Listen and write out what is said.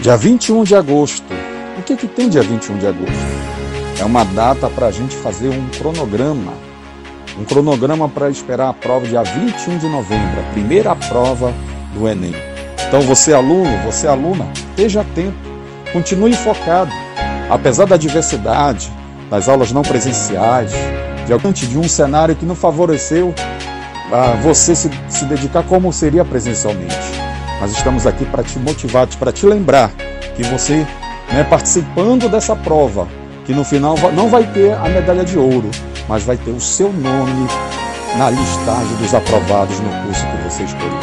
Dia 21 de agosto. O que, que tem dia 21 de agosto? É uma data para a gente fazer um cronograma. Um cronograma para esperar a prova dia 21 de novembro, a primeira prova do Enem. Então você aluno, você aluna, esteja atento, continue focado. Apesar da diversidade, das aulas não presenciais, diante de um cenário que não favoreceu a você se, se dedicar como seria presencialmente. Nós estamos aqui para te motivar, para te lembrar que você, né, participando dessa prova, que no final não vai ter a medalha de ouro, mas vai ter o seu nome na listagem dos aprovados no curso que você escolheu.